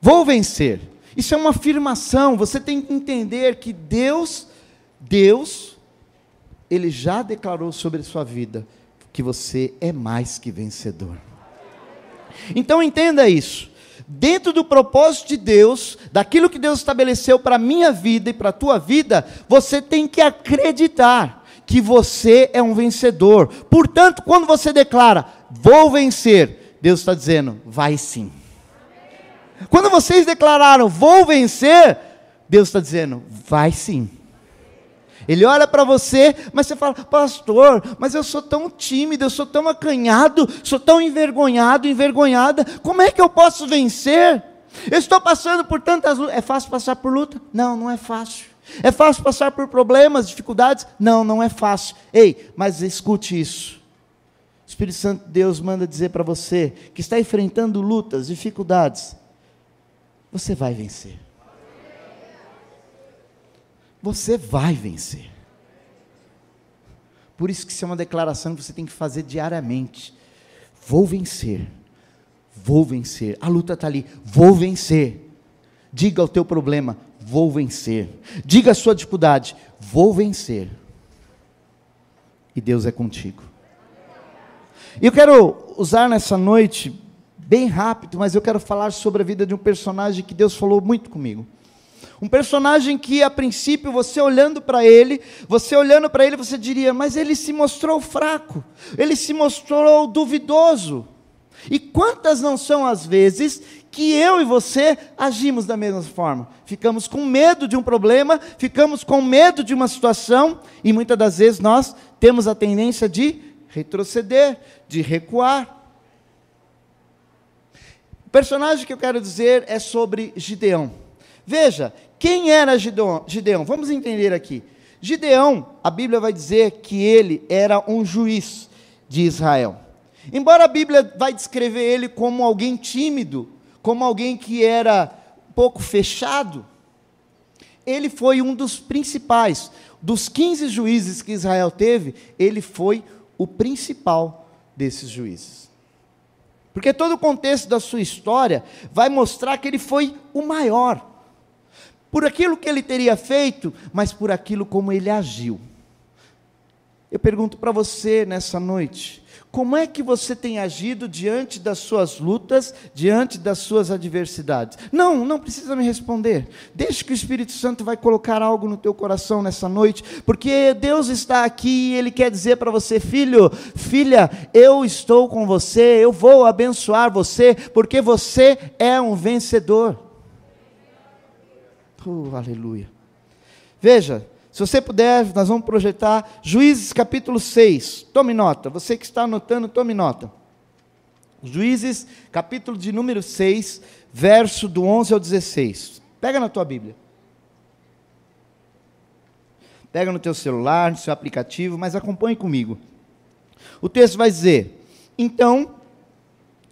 Vou vencer. Isso é uma afirmação. Você tem que entender que Deus, Deus, Ele já declarou sobre a sua vida que você é mais que vencedor. Então entenda isso. Dentro do propósito de Deus, daquilo que Deus estabeleceu para a minha vida e para a tua vida, você tem que acreditar que você é um vencedor. Portanto, quando você declara, vou vencer, Deus está dizendo, vai sim. Quando vocês declararam, vou vencer, Deus está dizendo, vai sim. Ele olha para você, mas você fala, pastor, mas eu sou tão tímido, eu sou tão acanhado, sou tão envergonhado, envergonhada, como é que eu posso vencer? Eu estou passando por tantas lutas. É fácil passar por luta? Não, não é fácil. É fácil passar por problemas, dificuldades? Não, não é fácil. Ei, mas escute isso. O Espírito Santo de Deus manda dizer para você que está enfrentando lutas, dificuldades, você vai vencer. Você vai vencer. Por isso que isso é uma declaração que você tem que fazer diariamente. Vou vencer. Vou vencer. A luta está ali. Vou vencer. Diga o teu problema. Vou vencer. Diga a sua dificuldade. Vou vencer. E Deus é contigo. Eu quero usar nessa noite bem rápido, mas eu quero falar sobre a vida de um personagem que Deus falou muito comigo. Um personagem que a princípio você olhando para ele, você olhando para ele, você diria, mas ele se mostrou fraco, ele se mostrou duvidoso. E quantas não são as vezes que eu e você agimos da mesma forma? Ficamos com medo de um problema, ficamos com medo de uma situação, e muitas das vezes nós temos a tendência de retroceder, de recuar. O personagem que eu quero dizer é sobre Gideão. Veja, quem era Gideão? Vamos entender aqui. Gideão, a Bíblia vai dizer que ele era um juiz de Israel. Embora a Bíblia vai descrever ele como alguém tímido, como alguém que era um pouco fechado, ele foi um dos principais, dos 15 juízes que Israel teve, ele foi o principal desses juízes. Porque todo o contexto da sua história vai mostrar que ele foi o maior. Por aquilo que ele teria feito, mas por aquilo como ele agiu. Eu pergunto para você nessa noite: como é que você tem agido diante das suas lutas, diante das suas adversidades? Não, não precisa me responder. Deixe que o Espírito Santo vai colocar algo no teu coração nessa noite, porque Deus está aqui e Ele quer dizer para você, filho, filha, eu estou com você, eu vou abençoar você, porque você é um vencedor. Aleluia. Veja, se você puder, nós vamos projetar Juízes capítulo 6. Tome nota. Você que está anotando, tome nota. Juízes capítulo de número 6, verso do 11 ao 16. Pega na tua Bíblia. Pega no teu celular, no seu aplicativo, mas acompanhe comigo. O texto vai dizer: Então,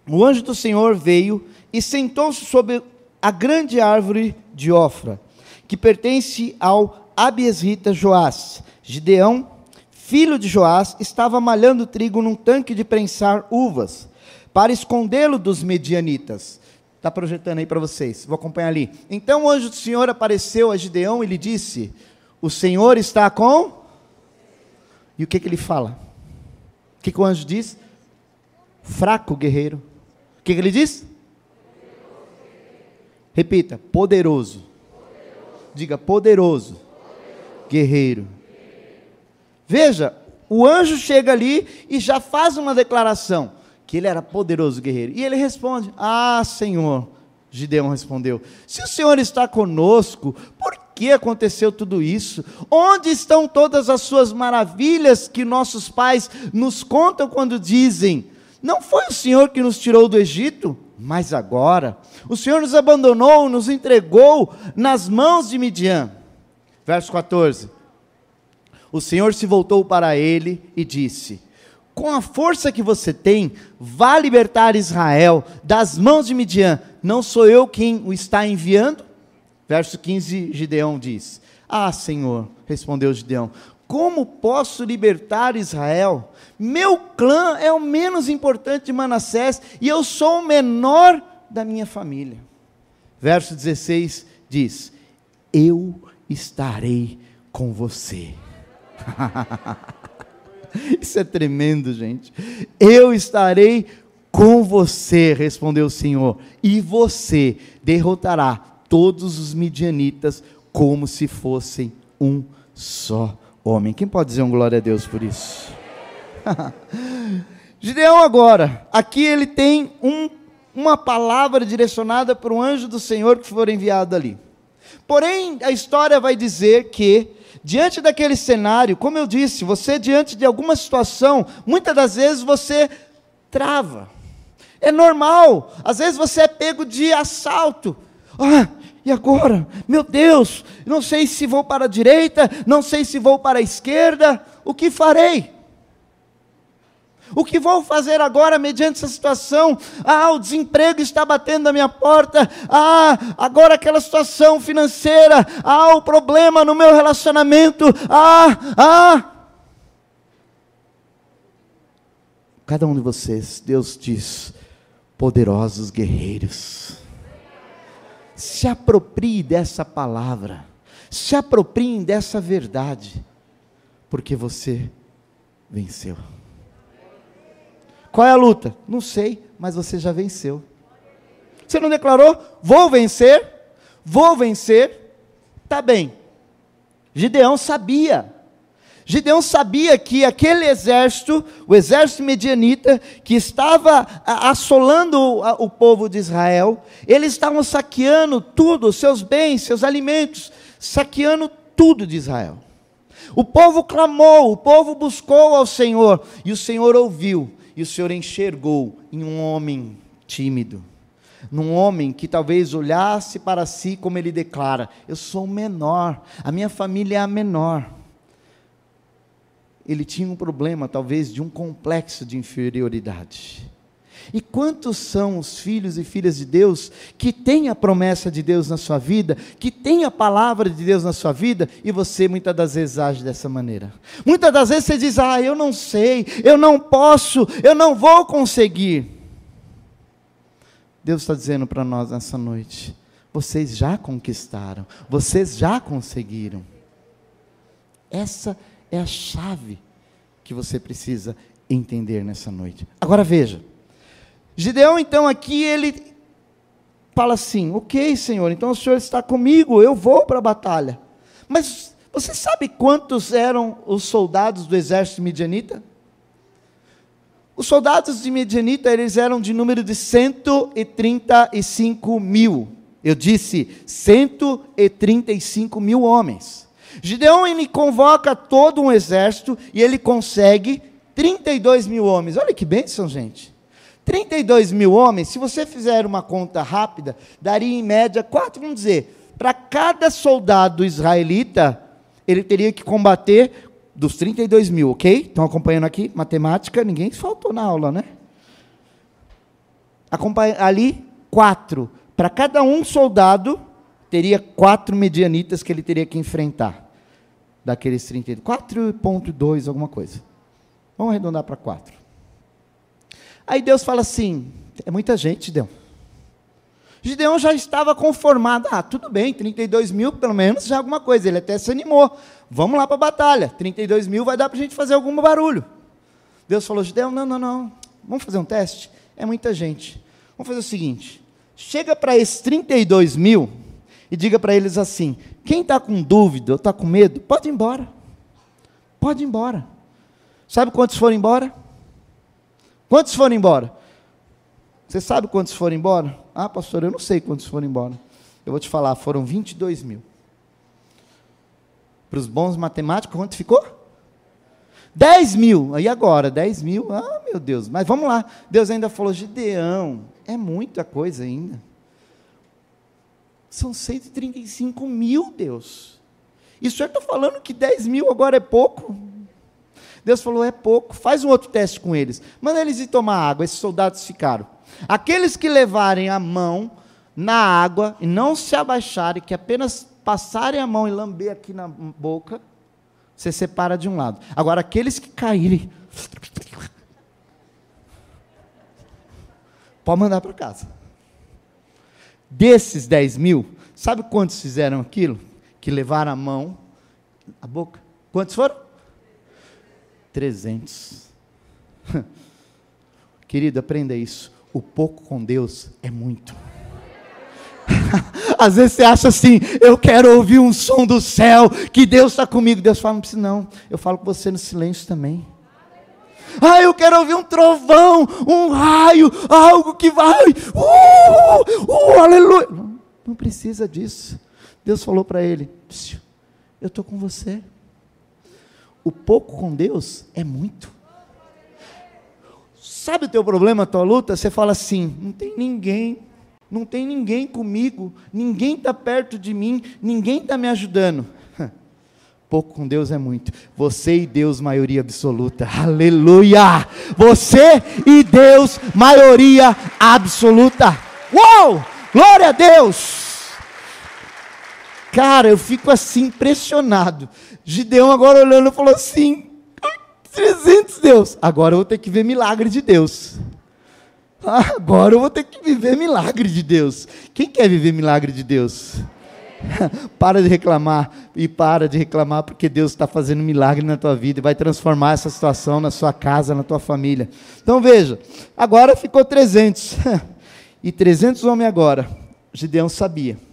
o anjo do Senhor veio e sentou-se sobre a grande árvore de Ofra, que pertence ao Abiesrita Joás. Gideão, filho de Joás, estava malhando trigo num tanque de prensar uvas, para escondê-lo dos medianitas. Está projetando aí para vocês, vou acompanhar ali. Então o anjo do Senhor apareceu a Gideão e lhe disse: O Senhor está com. E o que, que ele fala? O que, que o anjo diz? Fraco guerreiro. O que, que ele diz? Repita: poderoso. Diga poderoso guerreiro. Veja, o anjo chega ali e já faz uma declaração que ele era poderoso guerreiro. E ele responde: Ah, Senhor. Gideão respondeu: Se o Senhor está conosco, por que aconteceu tudo isso? Onde estão todas as suas maravilhas que nossos pais nos contam quando dizem: Não foi o Senhor que nos tirou do Egito? Mas agora, o Senhor nos abandonou, nos entregou nas mãos de Midian. Verso 14. O Senhor se voltou para ele e disse: Com a força que você tem, vá libertar Israel das mãos de Midian. Não sou eu quem o está enviando? Verso 15, Gideão diz: Ah, Senhor, respondeu Gideão, como posso libertar Israel? Meu clã é o menos importante de Manassés e eu sou o menor da minha família. Verso 16 diz: Eu estarei com você. Isso é tremendo, gente. Eu estarei com você, respondeu o Senhor, e você derrotará todos os midianitas como se fossem um só homem. Quem pode dizer um glória a Deus por isso? Gideão agora, aqui ele tem um, uma palavra direcionada para o anjo do Senhor que for enviado ali. Porém, a história vai dizer que Diante daquele cenário, como eu disse, você diante de alguma situação, muitas das vezes você trava. É normal. Às vezes você é pego de assalto. Ah, e agora? Meu Deus, não sei se vou para a direita, não sei se vou para a esquerda. O que farei? O que vou fazer agora mediante essa situação? Ah, o desemprego está batendo na minha porta. Ah, agora aquela situação financeira. Ah, o problema no meu relacionamento. Ah, ah. Cada um de vocês, Deus diz, poderosos guerreiros. Se aproprie dessa palavra. Se apropriem dessa verdade. Porque você venceu. Qual é a luta? Não sei, mas você já venceu. Você não declarou? Vou vencer, vou vencer. Tá bem. Gideão sabia. Gideão sabia que aquele exército, o exército medianita, que estava assolando o povo de Israel, eles estavam saqueando tudo, seus bens, seus alimentos, saqueando tudo de Israel. O povo clamou, o povo buscou ao Senhor, e o Senhor ouviu e o Senhor enxergou em um homem tímido, num homem que talvez olhasse para si como ele declara: Eu sou o menor, a minha família é a menor. Ele tinha um problema, talvez, de um complexo de inferioridade. E quantos são os filhos e filhas de Deus que têm a promessa de Deus na sua vida, que têm a palavra de Deus na sua vida, e você muitas das vezes age dessa maneira? Muitas das vezes você diz: Ah, eu não sei, eu não posso, eu não vou conseguir. Deus está dizendo para nós nessa noite: vocês já conquistaram, vocês já conseguiram. Essa é a chave que você precisa entender nessa noite. Agora veja. Gideão, então, aqui ele fala assim: Ok, Senhor, então o Senhor está comigo, eu vou para a batalha. Mas você sabe quantos eram os soldados do exército midianita? Os soldados de Midianita, eles eram de número de 135 mil. Eu disse 135 mil homens. Gideão, ele convoca todo um exército e ele consegue 32 mil homens. Olha que bênção, gente. 32 mil homens, se você fizer uma conta rápida, daria em média quatro, vamos dizer, para cada soldado israelita, ele teria que combater dos 32 mil, ok? Estão acompanhando aqui? Matemática, ninguém faltou na aula, né? Acompanha, ali, quatro. Para cada um soldado, teria quatro medianitas que ele teria que enfrentar. Daqueles 32. 4,2, alguma coisa. Vamos arredondar para 4. Aí Deus fala assim: é muita gente, Gideão. Gideão já estava conformado. Ah, tudo bem, 32 mil pelo menos já é alguma coisa. Ele até se animou. Vamos lá para a batalha. 32 mil vai dar para a gente fazer algum barulho. Deus falou: Gideão, não, não, não. Vamos fazer um teste? É muita gente. Vamos fazer o seguinte: chega para esses 32 mil e diga para eles assim: quem está com dúvida ou está com medo, pode ir embora. Pode ir embora. Sabe quantos foram embora? Quantos foram embora? Você sabe quantos foram embora? Ah, pastor, eu não sei quantos foram embora. Eu vou te falar, foram 22 mil. Para os bons matemáticos, quanto ficou? 10 mil. Aí agora, 10 mil. Ah, meu Deus. Mas vamos lá. Deus ainda falou, Gideão, é muita coisa ainda. São 135 mil, Deus. E o senhor está falando que 10 mil agora é pouco? Deus falou: é pouco, faz um outro teste com eles. Manda eles ir tomar água. Esses soldados ficaram. Aqueles que levarem a mão na água e não se abaixarem, que apenas passarem a mão e lamber aqui na boca, você separa de um lado. Agora, aqueles que caírem, pode mandar para casa. Desses 10 mil, sabe quantos fizeram aquilo? Que levaram a mão, a boca? Quantos foram? 300. Querido, aprenda isso. O pouco com Deus é muito. Às vezes você acha assim, eu quero ouvir um som do céu, que Deus está comigo. Deus fala, não precisa não, eu falo com você no silêncio também. Ah, eu quero ouvir um trovão, um raio, algo que vai, uh, uh, aleluia. Não, não precisa disso. Deus falou para ele: Eu estou com você. O pouco com Deus é muito. Sabe o teu problema, a tua luta? Você fala assim: não tem ninguém, não tem ninguém comigo, ninguém está perto de mim, ninguém está me ajudando. Pouco com Deus é muito. Você e Deus, maioria absoluta. Aleluia! Você e Deus, maioria absoluta. Uou! Glória a Deus! Cara, eu fico assim impressionado. Gideão agora olhando falou assim: 300 Deus. Agora eu vou ter que ver milagre de Deus. Agora eu vou ter que viver milagre de Deus. Quem quer viver milagre de Deus? para de reclamar e para de reclamar porque Deus está fazendo milagre na tua vida e vai transformar essa situação na sua casa, na tua família. Então veja, agora ficou 300 e 300 homens agora. Gideão sabia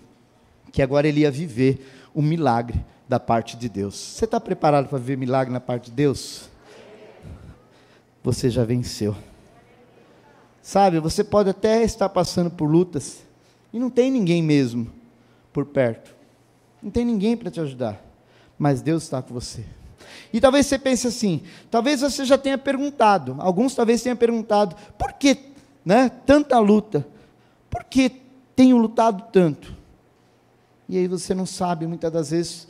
que agora ele ia viver o milagre da parte de Deus. Você está preparado para viver milagre na parte de Deus? você já venceu. Sabe, você pode até estar passando por lutas e não tem ninguém mesmo por perto. Não tem ninguém para te ajudar, mas Deus está com você. E talvez você pense assim, talvez você já tenha perguntado, alguns talvez tenham perguntado, por que, né, tanta luta? Por que tenho lutado tanto? E aí você não sabe muitas das vezes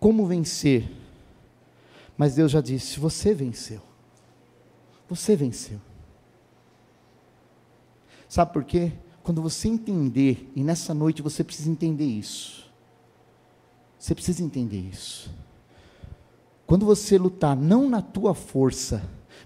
como vencer. Mas Deus já disse: você venceu. Você venceu. Sabe por quê? Quando você entender, e nessa noite você precisa entender isso. Você precisa entender isso. Quando você lutar não na tua força,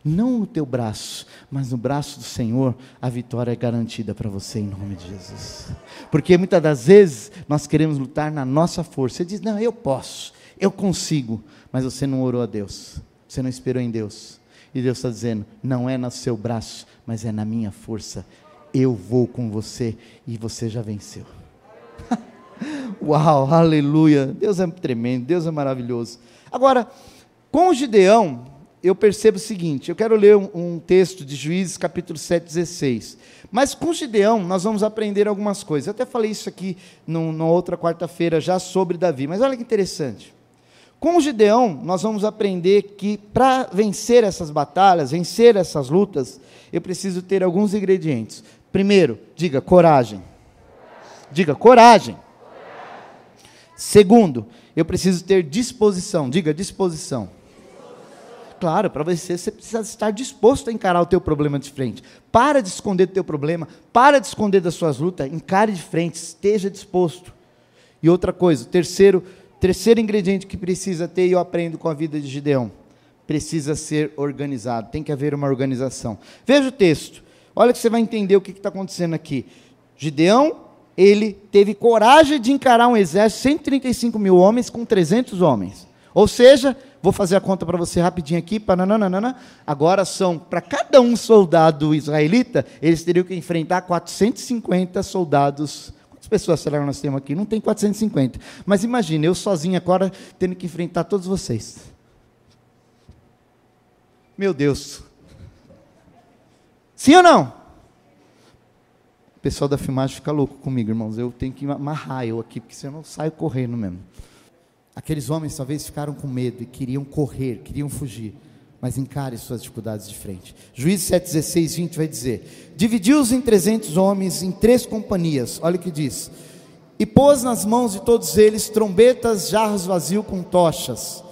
não no teu braço, mas no braço do Senhor, a vitória é garantida para você em nome de Jesus. Porque muitas das vezes nós queremos lutar na nossa força. Você diz: "Não, eu posso, eu consigo", mas você não orou a Deus. Você não esperou em Deus. E Deus está dizendo: não é no seu braço, mas é na minha força. Eu vou com você e você já venceu. Uau, aleluia. Deus é tremendo, Deus é maravilhoso. Agora, com o Gideão, eu percebo o seguinte: eu quero ler um, um texto de Juízes, capítulo 7, 16. Mas com Gideão, nós vamos aprender algumas coisas. Eu até falei isso aqui numa outra quarta-feira já sobre Davi, mas olha que interessante. Com Gideão, nós vamos aprender que para vencer essas batalhas, vencer essas lutas, eu preciso ter alguns ingredientes. Primeiro, diga coragem. Diga coragem. Segundo, eu preciso ter disposição. Diga disposição. Claro, para você, você precisa estar disposto a encarar o teu problema de frente. Para de esconder o teu problema, para de esconder das suas lutas, encare de frente, esteja disposto. E outra coisa, terceiro, Terceiro ingrediente que precisa ter, e eu aprendo com a vida de Gideão: precisa ser organizado, tem que haver uma organização. Veja o texto, olha que você vai entender o que está acontecendo aqui. Gideão, ele teve coragem de encarar um exército, 135 mil homens com 300 homens. Ou seja, vou fazer a conta para você rapidinho aqui, agora são, para cada um soldado israelita, eles teriam que enfrentar 450 soldados Quantas pessoas será que nós temos aqui? Não tem 450. Mas imagine, eu sozinho agora tendo que enfrentar todos vocês. Meu Deus. Sim ou não? O pessoal da filmagem fica louco comigo, irmãos. Eu tenho que amarrar eu aqui, porque senão eu saio correndo mesmo. Aqueles homens talvez ficaram com medo e queriam correr, queriam fugir mas encare suas dificuldades de frente. Juízes 7, 16, 20 vai dizer: Dividiu-os em trezentos homens em três companhias, olha o que diz, e pôs nas mãos de todos eles trombetas, jarros vazios com tochas.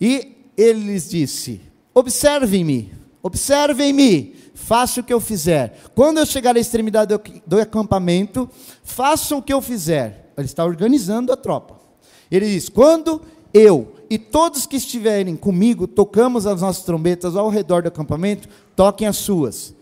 E ele lhes disse: Observem-me, observem-me, faça o que eu fizer. Quando eu chegar à extremidade do, do acampamento, façam o que eu fizer. Ele está organizando a tropa. Ele diz: Quando eu e todos que estiverem comigo, tocamos as nossas trombetas ao redor do acampamento, toquem as suas.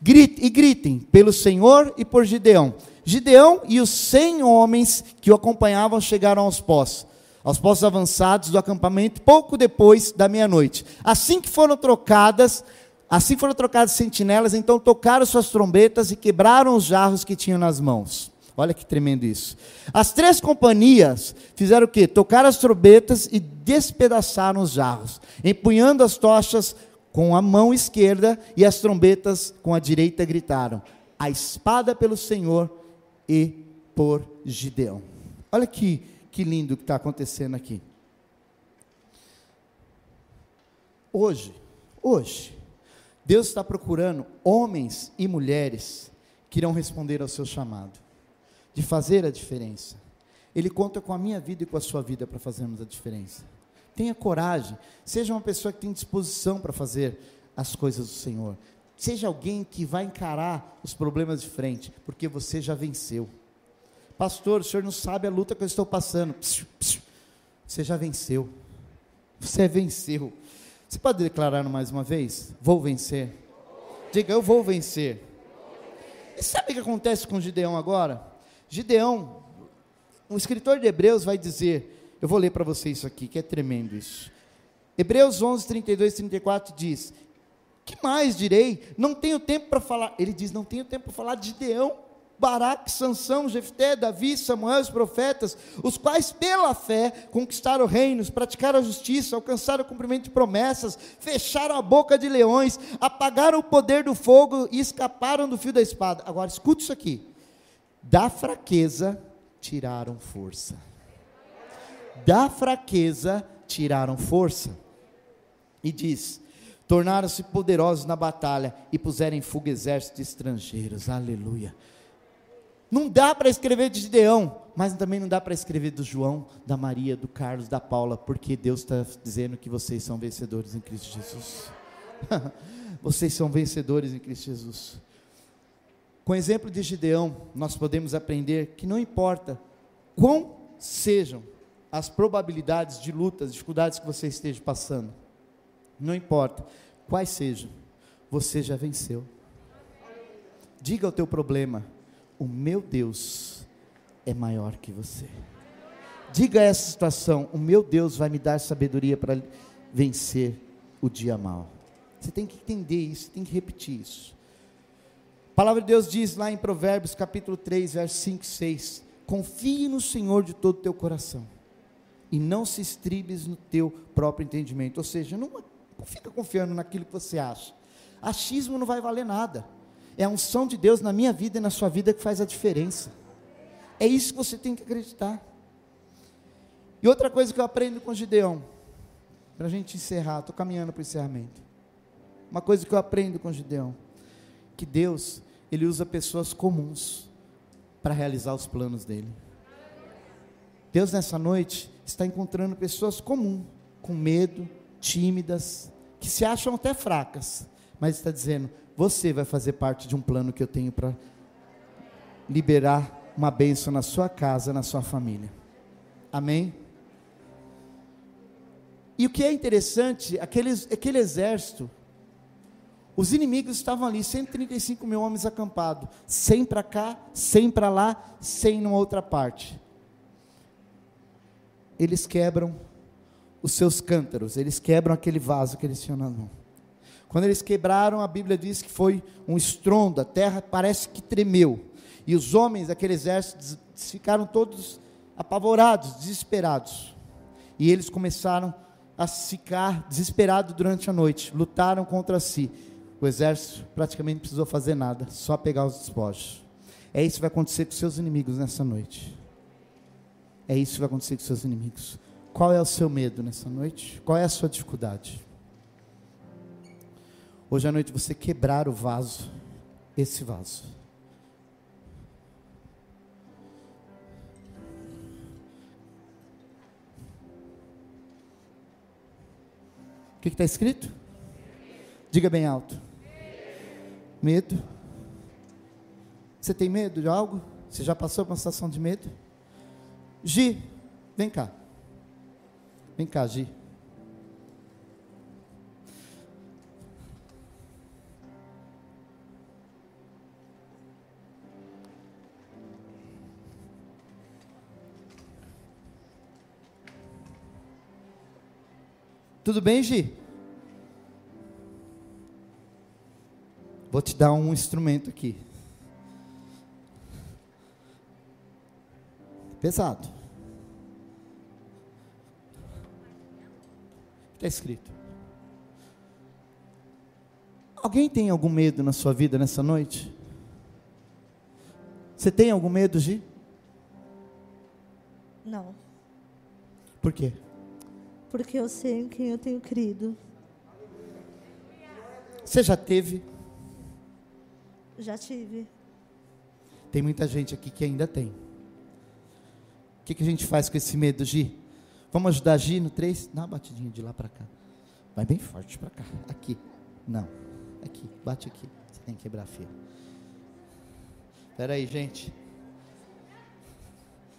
Grite, e gritem pelo Senhor e por Gideão. Gideão e os cem homens que o acompanhavam chegaram aos postos, aos postos avançados do acampamento, pouco depois da meia-noite. Assim que foram trocadas, assim foram trocadas sentinelas, então tocaram suas trombetas e quebraram os jarros que tinham nas mãos. Olha que tremendo isso. As três companhias fizeram o quê? Tocaram as trombetas e despedaçaram os jarros, empunhando as tochas com a mão esquerda e as trombetas com a direita gritaram: A espada pelo Senhor e por Gideão. Olha que, que lindo que está acontecendo aqui. Hoje, hoje, Deus está procurando homens e mulheres que irão responder ao seu chamado de fazer a diferença. Ele conta com a minha vida e com a sua vida para fazermos a diferença. Tenha coragem, seja uma pessoa que tem disposição para fazer as coisas do Senhor. Seja alguém que vai encarar os problemas de frente, porque você já venceu. Pastor, o senhor não sabe a luta que eu estou passando. Psiu, psiu. Você já venceu. Você venceu. Você pode declarar mais uma vez? Vou vencer. Diga, eu vou vencer. E sabe o que acontece com Gideão agora? Gideão, um escritor de Hebreus vai dizer, eu vou ler para você isso aqui, que é tremendo isso. Hebreus 11, 32 e 34 diz: Que mais direi? Não tenho tempo para falar. Ele diz: Não tenho tempo para falar de Gideão, Baraque, Sansão, Jefté, Davi, Samuel, os profetas, os quais pela fé conquistaram reinos, praticaram a justiça, alcançaram o cumprimento de promessas, fecharam a boca de leões, apagaram o poder do fogo e escaparam do fio da espada. Agora escute isso aqui da fraqueza tiraram força. Da fraqueza tiraram força. E diz: tornaram-se poderosos na batalha e puseram em fuga exércitos estrangeiros. Aleluia. Não dá para escrever de Gideão, mas também não dá para escrever do João, da Maria, do Carlos, da Paula, porque Deus está dizendo que vocês são vencedores em Cristo Jesus. vocês são vencedores em Cristo Jesus. Com o exemplo de Gideão, nós podemos aprender que não importa quão sejam as probabilidades de lutas, dificuldades que você esteja passando, não importa quais sejam, você já venceu. Diga o teu problema: o meu Deus é maior que você. Diga essa situação: o meu Deus vai me dar sabedoria para vencer o dia mal. Você tem que entender isso, tem que repetir isso. Palavra de Deus diz lá em Provérbios capítulo 3, versos 5 e 6: Confie no Senhor de todo o teu coração, e não se estribes no teu próprio entendimento. Ou seja, não, não fica confiando naquilo que você acha. Achismo não vai valer nada. É a unção de Deus na minha vida e na sua vida que faz a diferença. É isso que você tem que acreditar. E outra coisa que eu aprendo com Gideão, para a gente encerrar, estou caminhando para o encerramento. Uma coisa que eu aprendo com Gideão que Deus, ele usa pessoas comuns para realizar os planos dele. Deus nessa noite está encontrando pessoas comuns, com medo, tímidas, que se acham até fracas, mas está dizendo: você vai fazer parte de um plano que eu tenho para liberar uma bênção na sua casa, na sua família. Amém? E o que é interessante, aquele, aquele exército os inimigos estavam ali, 135 mil homens acampados, 100 para cá, 100 para lá, 100 numa outra parte. Eles quebram os seus cântaros, eles quebram aquele vaso que eles tinham na mão. Quando eles quebraram, a Bíblia diz que foi um estrondo, a terra parece que tremeu. E os homens daquele exército ficaram todos apavorados, desesperados. E eles começaram a ficar desesperados durante a noite, lutaram contra si. O exército praticamente precisou fazer nada, só pegar os despojos. É isso que vai acontecer com seus inimigos nessa noite. É isso que vai acontecer com seus inimigos. Qual é o seu medo nessa noite? Qual é a sua dificuldade? Hoje à noite você quebrar o vaso, esse vaso. O que está escrito? Diga bem alto. Medo. Você tem medo de algo? Você já passou por uma situação de medo? Gi, vem cá. Vem cá, Gi. Tudo bem, Gi? Vou te dar um instrumento aqui. Pesado. Está escrito. Alguém tem algum medo na sua vida nessa noite? Você tem algum medo, Gi? Não. Por quê? Porque eu sei em quem eu tenho crido. Você já teve? Já tive. Tem muita gente aqui que ainda tem. O que, que a gente faz com esse medo, Gi? Vamos ajudar a Gi no 3? Dá uma batidinha de lá para cá. Vai bem forte para cá. Aqui. Não. Aqui. Bate aqui. Você tem que quebrar a fila. Espera aí, gente.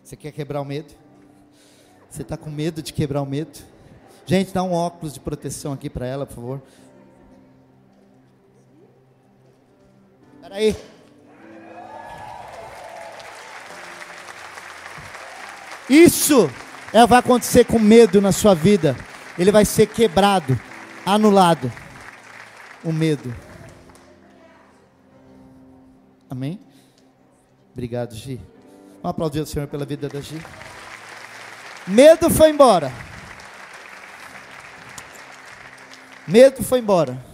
Você quer quebrar o medo? Você está com medo de quebrar o medo? Gente, dá um óculos de proteção aqui para ela, por favor. Aí. Isso é, vai acontecer com medo na sua vida. Ele vai ser quebrado, anulado. O medo. Amém? Obrigado, Gi. Vamos aplaudir o Senhor pela vida da Gi. Medo foi embora. Medo foi embora.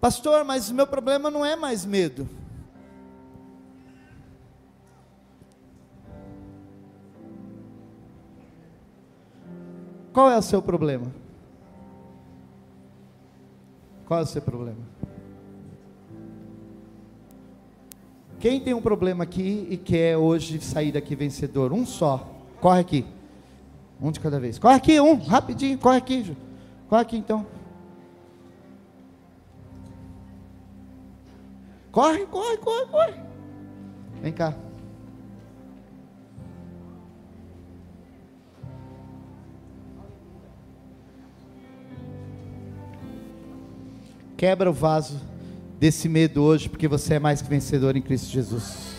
Pastor, mas o meu problema não é mais medo. Qual é o seu problema? Qual é o seu problema? Quem tem um problema aqui e quer hoje sair daqui vencedor? Um só. Corre aqui. Um de cada vez. Corre aqui, um, rapidinho, corre aqui. Corre aqui então. Corre, corre, corre, corre. Vem cá. Quebra o vaso desse medo hoje, porque você é mais que vencedor em Cristo Jesus.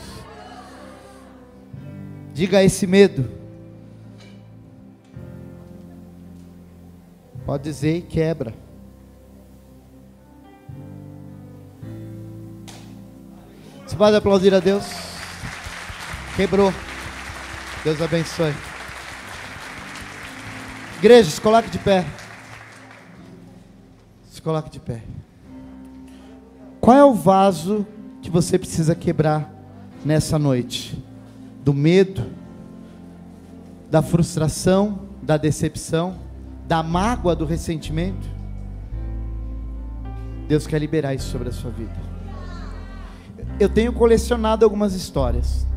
Diga a esse medo. Pode dizer quebra. Pode aplaudir a Deus? Quebrou. Deus abençoe. Igreja, se coloque de pé. Se coloque de pé. Qual é o vaso que você precisa quebrar nessa noite? Do medo, da frustração, da decepção, da mágoa, do ressentimento? Deus quer liberar isso sobre a sua vida. Eu tenho colecionado algumas histórias.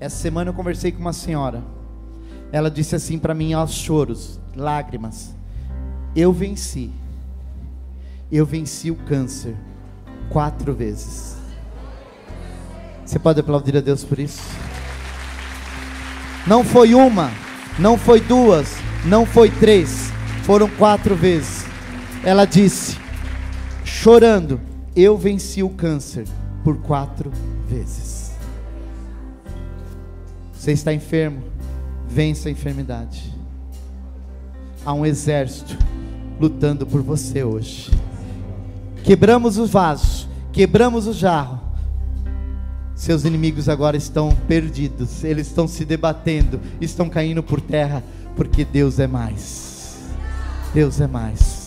Essa semana eu conversei com uma senhora. Ela disse assim para mim aos choros, lágrimas: Eu venci. Eu venci o câncer quatro vezes. Você pode aplaudir a Deus por isso? Não foi uma, não foi duas, não foi três, foram quatro vezes. Ela disse, chorando: Eu venci o câncer por quatro vezes. Você está enfermo? Vença a enfermidade. Há um exército lutando por você hoje. Quebramos os vasos, quebramos o jarro. Seus inimigos agora estão perdidos, eles estão se debatendo, estão caindo por terra, porque Deus é mais. Deus é mais.